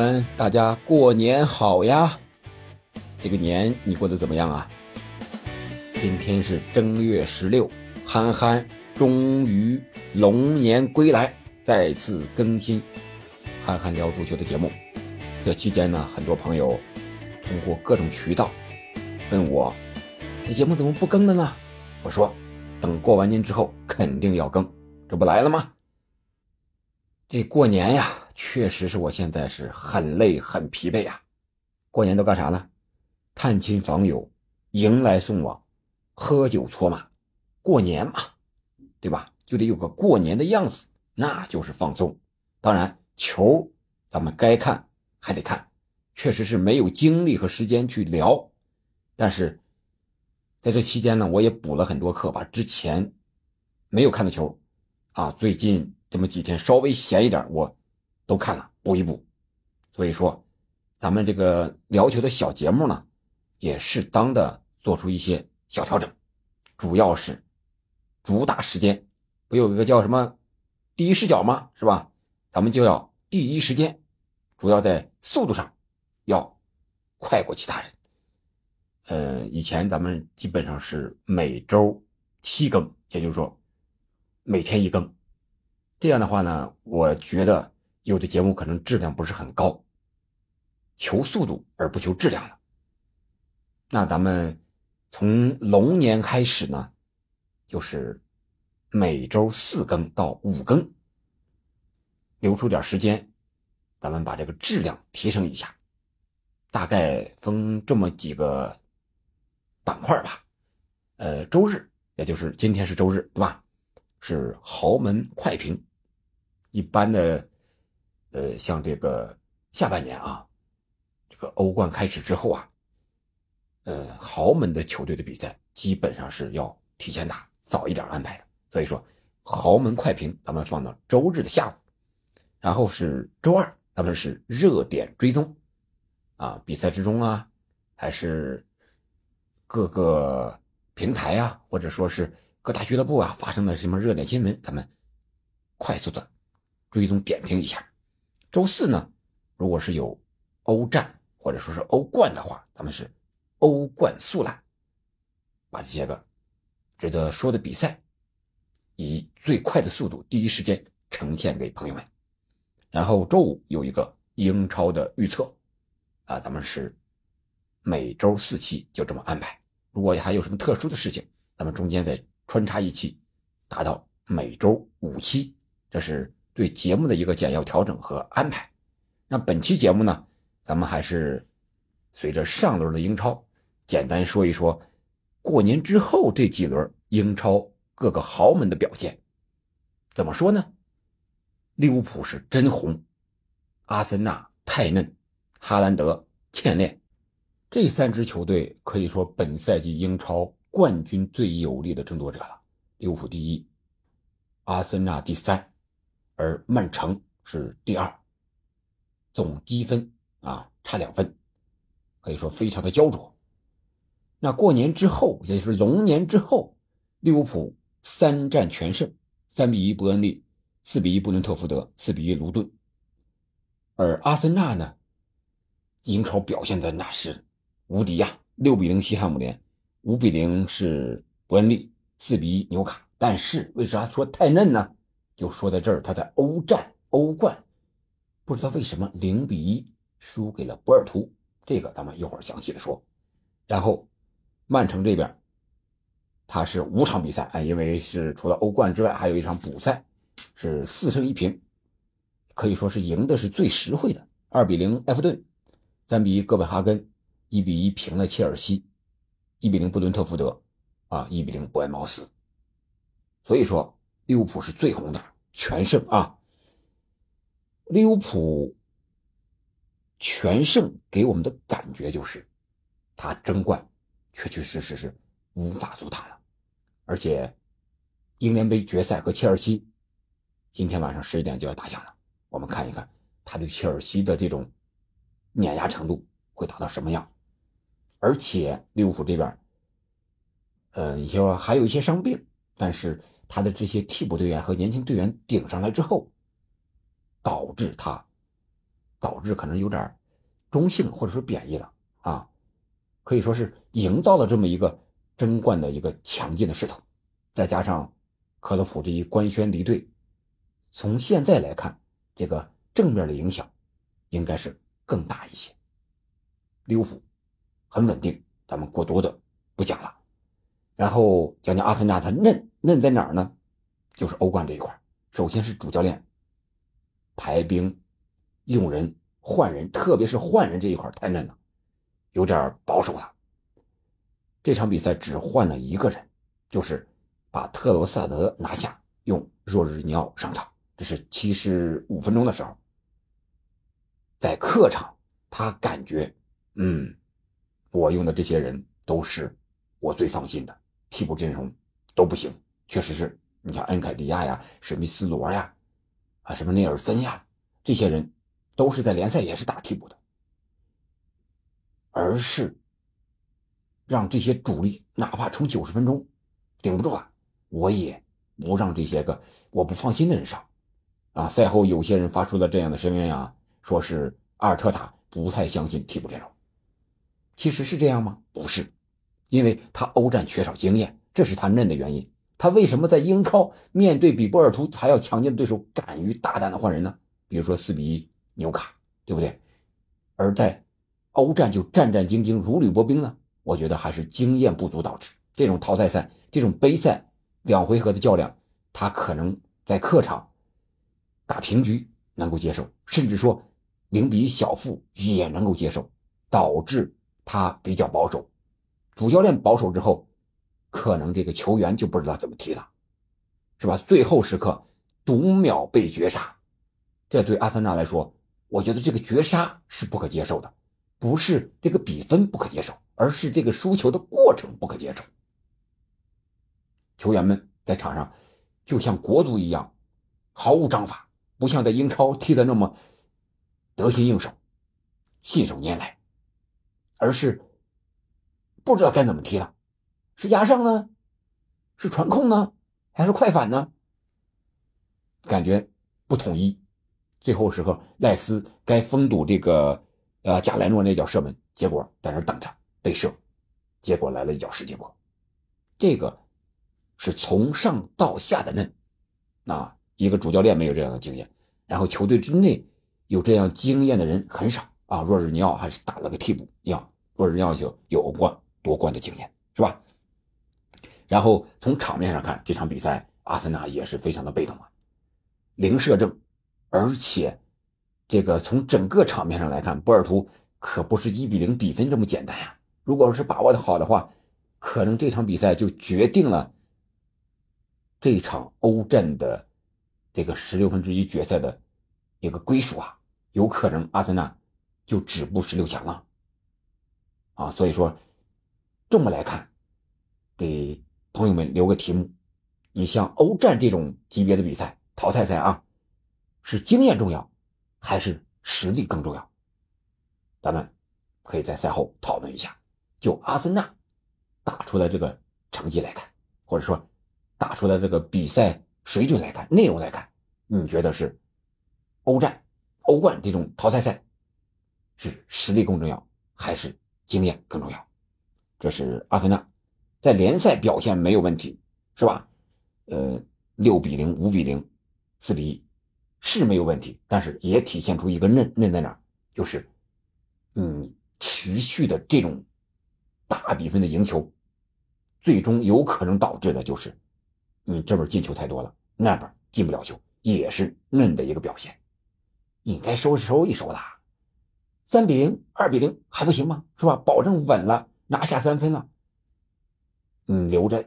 们，大家过年好呀！这个年你过得怎么样啊？今天是正月十六，憨憨终于龙年归来，再次更新憨憨聊足球的节目。这期间呢，很多朋友通过各种渠道问我，这节目怎么不更了呢？我说，等过完年之后肯定要更，这不来了吗？这过年呀。确实是我现在是很累很疲惫呀，过年都干啥呢？探亲访友，迎来送往，喝酒搓麻，过年嘛，对吧？就得有个过年的样子，那就是放松。当然，球咱们该看还得看，确实是没有精力和时间去聊。但是在这期间呢，我也补了很多课，把之前没有看的球，啊，最近这么几天稍微闲一点，我。都看了，补一补。所以说，咱们这个聊球的小节目呢，也适当的做出一些小调整，主要是主打时间，不有一个叫什么第一视角吗？是吧？咱们就要第一时间，主要在速度上要快过其他人。呃，以前咱们基本上是每周七更，也就是说每天一更。这样的话呢，我觉得。有的节目可能质量不是很高，求速度而不求质量了。那咱们从龙年开始呢，就是每周四更到五更，留出点时间，咱们把这个质量提升一下。大概分这么几个板块吧。呃，周日，也就是今天是周日，对吧？是豪门快评，一般的。呃，像这个下半年啊，这个欧冠开始之后啊，呃，豪门的球队的比赛基本上是要提前打，早一点安排的。所以说，豪门快评咱们放到周日的下午，然后是周二，咱们是热点追踪啊，比赛之中啊，还是各个平台啊，或者说是各大俱乐部啊发生的什么热点新闻，咱们快速的追踪点评一下。周四呢，如果是有欧战或者说是欧冠的话，咱们是欧冠速览，把这些个值得说的比赛，以最快的速度第一时间呈现给朋友们。然后周五有一个英超的预测，啊，咱们是每周四期就这么安排。如果还有什么特殊的事情，咱们中间再穿插一期，达到每周五期，这是。对节目的一个简要调整和安排。那本期节目呢，咱们还是随着上轮的英超，简单说一说过年之后这几轮英超各个豪门的表现。怎么说呢？利物浦是真红，阿森纳太嫩，哈兰德欠练。这三支球队可以说本赛季英超冠军最有力的争夺者了。利物浦第一，阿森纳第三。而曼城是第二，总积分啊差两分，可以说非常的焦灼。那过年之后，也就是龙年之后，利物浦三战全胜，三比一伯恩利，四比一布伦特福德，四比一卢顿。而阿森纳呢，英超表现的那是无敌呀，六比零西汉姆联，五比零是伯恩利，四比一纽卡。但是为啥说太嫩呢？就说在这儿，他在欧战、欧冠，不知道为什么零比一输给了博尔图，这个咱们一会儿详细的说。然后，曼城这边，他是五场比赛，哎，因为是除了欧冠之外，还有一场补赛，是四胜一平，可以说是赢的是最实惠的。二比零埃弗顿，三比一哥本哈根，一比一平了切尔西，一比零布伦特福德，啊，一比零伯恩茅斯。所以说。利物浦是最红的，全胜啊！利物浦全胜给我们的感觉就是，他争冠确确实实是无法阻挡了。而且，英联杯决赛和切尔西今天晚上十一点就要打响了，我们看一看他对切尔西的这种碾压程度会达到什么样。而且利物浦这边，呃，你说还有一些伤病，但是。他的这些替补队员和年轻队员顶上来之后，导致他导致可能有点中性或者说贬义了啊，可以说是营造了这么一个争冠的一个强劲的势头，再加上克洛普这一官宣离队，从现在来看，这个正面的影响应该是更大一些。利物浦很稳定，咱们过多的不讲了，然后讲讲阿森纳，它嫩嫩在哪儿呢？就是欧冠这一块，首先是主教练排兵。用人换人，特别是换人这一块太嫩了，有点保守了。这场比赛只换了一个人，就是把特罗萨德拿下，用若日尼奥上场。这是七十五分钟的时候，在客场，他感觉，嗯，我用的这些人都是我最放心的，替补阵容都不行，确实是你像恩凯迪亚呀、史密斯罗呀，啊什么内尔森呀这些人。都是在联赛也是打替补的，而是让这些主力哪怕冲九十分钟顶不住了，我也不让这些个我不放心的人上。啊，赛后有些人发出了这样的声音啊，说是阿尔特塔不太相信替补阵容。其实是这样吗？不是，因为他欧战缺少经验，这是他嫩的原因。他为什么在英超面对比波尔图还要强劲的对手，敢于大胆的换人呢？比如说四比一。纽卡，对不对？而在欧战就战战兢兢、如履薄冰呢？我觉得还是经验不足导致。这种淘汰赛、这种杯赛两回合的较量，他可能在客场打平局能够接受，甚至说零比小负也能够接受，导致他比较保守。主教练保守之后，可能这个球员就不知道怎么踢了，是吧？最后时刻读秒被绝杀，这对阿森纳来说。我觉得这个绝杀是不可接受的，不是这个比分不可接受，而是这个输球的过程不可接受。球员们在场上就像国足一样，毫无章法，不像在英超踢的那么得心应手、信手拈来，而是不知道该怎么踢了，是压上呢，是传控呢，还是快反呢？感觉不统一。最后时刻，赖斯该封堵这个，呃，加莱诺那脚射门，结果在那等着被射，结果来了一脚世界波，这个是从上到下的嫩，啊，一个主教练没有这样的经验，然后球队之内有这样经验的人很少啊。若日尼奥还是打了个替补一样，若日尼奥就有欧冠夺冠的经验，是吧？然后从场面上看，这场比赛阿森纳也是非常的被动啊，零射正。而且，这个从整个场面上来看，波尔图可不是一比零比分这么简单呀。如果是把握的好的话，可能这场比赛就决定了这场欧战的这个十六分之一决赛的一个归属啊。有可能阿森纳就止步十六强了啊。所以说，这么来看，给朋友们留个题目：你像欧战这种级别的比赛，淘汰赛啊。是经验重要，还是实力更重要？咱们可以在赛后讨论一下。就阿森纳打出来这个成绩来看，或者说打出来这个比赛水准来看、内容来看，你觉得是欧战、欧冠这种淘汰赛是实力更重要，还是经验更重要？这是阿森纳在联赛表现没有问题，是吧？呃，六比零、五比零、四比一。是没有问题，但是也体现出一个嫩嫩在哪，就是，嗯，持续的这种大比分的赢球，最终有可能导致的就是，你这边进球太多了，那边进不了球，也是嫩的一个表现。你该收拾收一收了，三比零、二比零还不行吗？是吧？保证稳了，拿下三分了。嗯，留着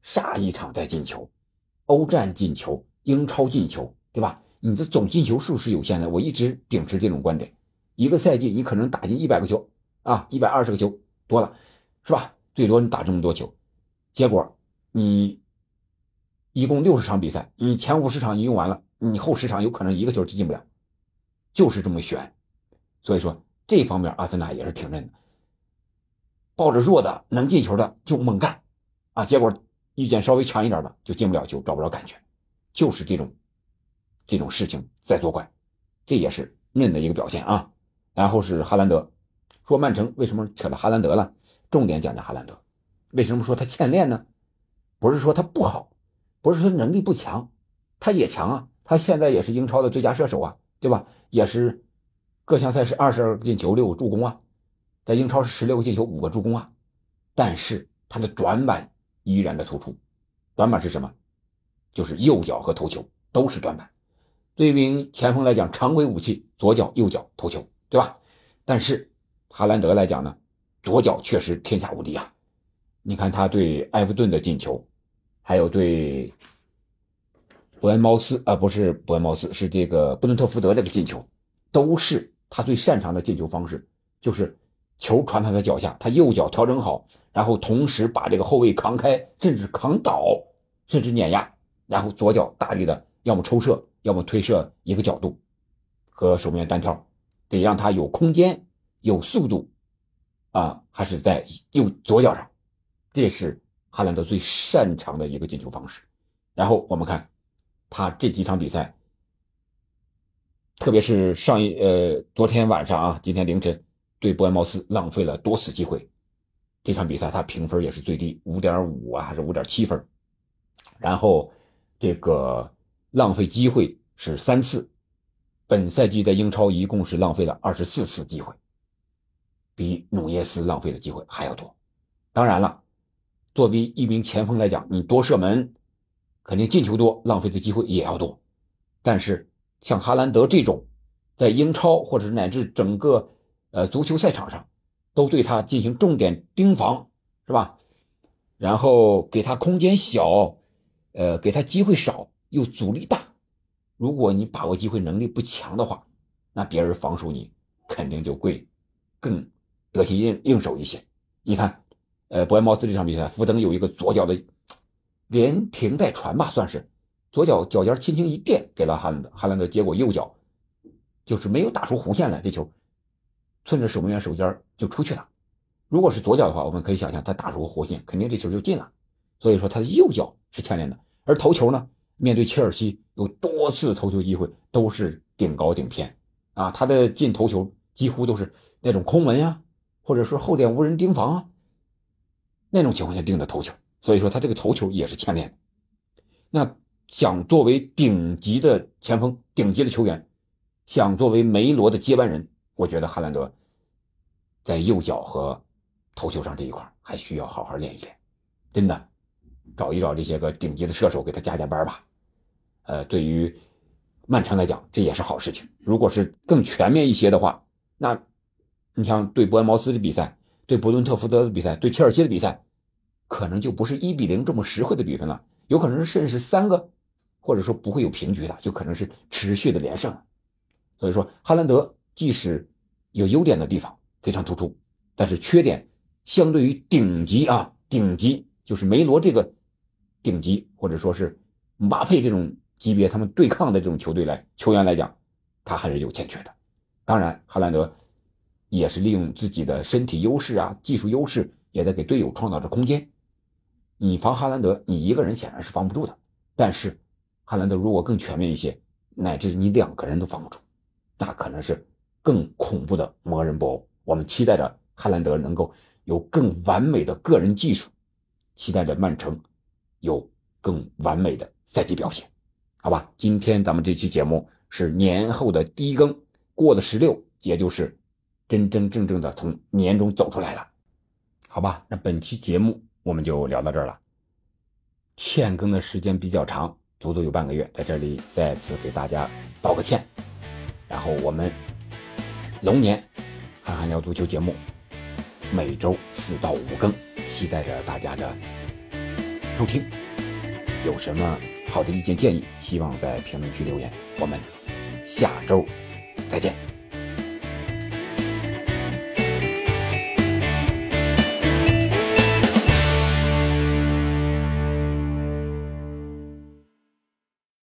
下一场再进球，欧战进球，英超进球。对吧？你的总进球数是有限的，我一直秉持这种观点。一个赛季你可能打进一百个球啊，一百二十个球多了，是吧？最多你打这么多球，结果你一共六十场比赛，你前五十场你用完了，你后十场有可能一个球都进不了，就是这么悬。所以说这方面阿森纳也是挺认的，抱着弱的能进球的就猛干啊，结果意见稍微强一点的就进不了球，找不着感觉，就是这种。这种事情在作怪，这也是韧的一个表现啊。然后是哈兰德，说曼城为什么扯到哈兰德了？重点讲讲哈兰德，为什么说他欠练呢？不是说他不好，不是说能力不强，他也强啊，他现在也是英超的最佳射手啊，对吧？也是各项赛事二十二个进球六个助攻啊，在英超是十六个进球五个助攻啊，但是他的短板依然的突出，短板是什么？就是右脚和头球都是短板。对于前锋来讲，常规武器左脚右脚头球，对吧？但是哈兰德来讲呢？左脚确实天下无敌啊！你看他对埃弗顿的进球，还有对伯恩茅斯啊，不是伯恩茅斯，是这个布伦特福德这个进球，都是他最擅长的进球方式，就是球传他的脚下，他右脚调整好，然后同时把这个后卫扛开，甚至扛倒，甚至碾压，然后左脚大力的要么抽射，要么推射一个角度，和守门员单挑，得让他有空间、有速度。啊，还是在右左脚上，这是哈兰德最擅长的一个进球方式。然后我们看他这几场比赛，特别是上一呃昨天晚上啊，今天凌晨对伯恩茅斯浪费了多次机会，这场比赛他评分也是最低五点五啊，还是五点七分。然后这个浪费机会是三次，本赛季在英超一共是浪费了二十四次机会。比努涅斯浪费的机会还要多。当然了，作为一名前锋来讲，你多射门，肯定进球多，浪费的机会也要多。但是像哈兰德这种，在英超或者乃至整个呃足球赛场上，都对他进行重点盯防，是吧？然后给他空间小，呃，给他机会少，又阻力大。如果你把握机会能力不强的话，那别人防守你肯定就会更。得心应应手一些，你看，呃，伯恩茅斯这场比赛，福登有一个左脚的连停带传吧，算是左脚脚尖轻轻一垫给了哈兰德，哈兰德结果右脚就是没有打出弧线来，这球顺着守门员手尖就出去了。如果是左脚的话，我们可以想象他打出弧线，肯定这球就进了。所以说他的右脚是牵连的，而头球呢，面对切尔西有多次头球机会都是顶高顶偏啊，他的进头球几乎都是那种空门呀。或者说后点无人盯防啊，那种情况下定的头球，所以说他这个头球也是牵连。那想作为顶级的前锋、顶级的球员，想作为梅罗的接班人，我觉得哈兰德在右脚和头球上这一块还需要好好练一练。真的，找一找这些个顶级的射手给他加加班吧。呃，对于曼城来讲，这也是好事情。如果是更全面一些的话，那。你像对伯恩茅斯的比赛，对伯顿特福德的比赛，对切尔西的比赛，可能就不是一比零这么实惠的比分了，有可能甚至是三个，或者说不会有平局的，就可能是持续的连胜。所以说，哈兰德即使有优点的地方非常突出，但是缺点相对于顶级啊，顶级就是梅罗这个顶级，或者说是姆巴佩这种级别，他们对抗的这种球队来球员来讲，他还是有欠缺的。当然，哈兰德。也是利用自己的身体优势啊，技术优势，也在给队友创造着空间。你防哈兰德，你一个人显然是防不住的。但是，哈兰德如果更全面一些，乃至你两个人都防不住，那可能是更恐怖的魔人布偶。我们期待着哈兰德能够有更完美的个人技术，期待着曼城有更完美的赛季表现。好吧，今天咱们这期节目是年后的第一更，过了十六，也就是。真真正正的从年中走出来了，好吧？那本期节目我们就聊到这儿了。欠更的时间比较长，足足有半个月，在这里再次给大家道个歉。然后我们龙年韩寒聊足球节目每周四到五更，期待着大家的收听。有什么好的意见建议，希望在评论区留言。我们下周再见。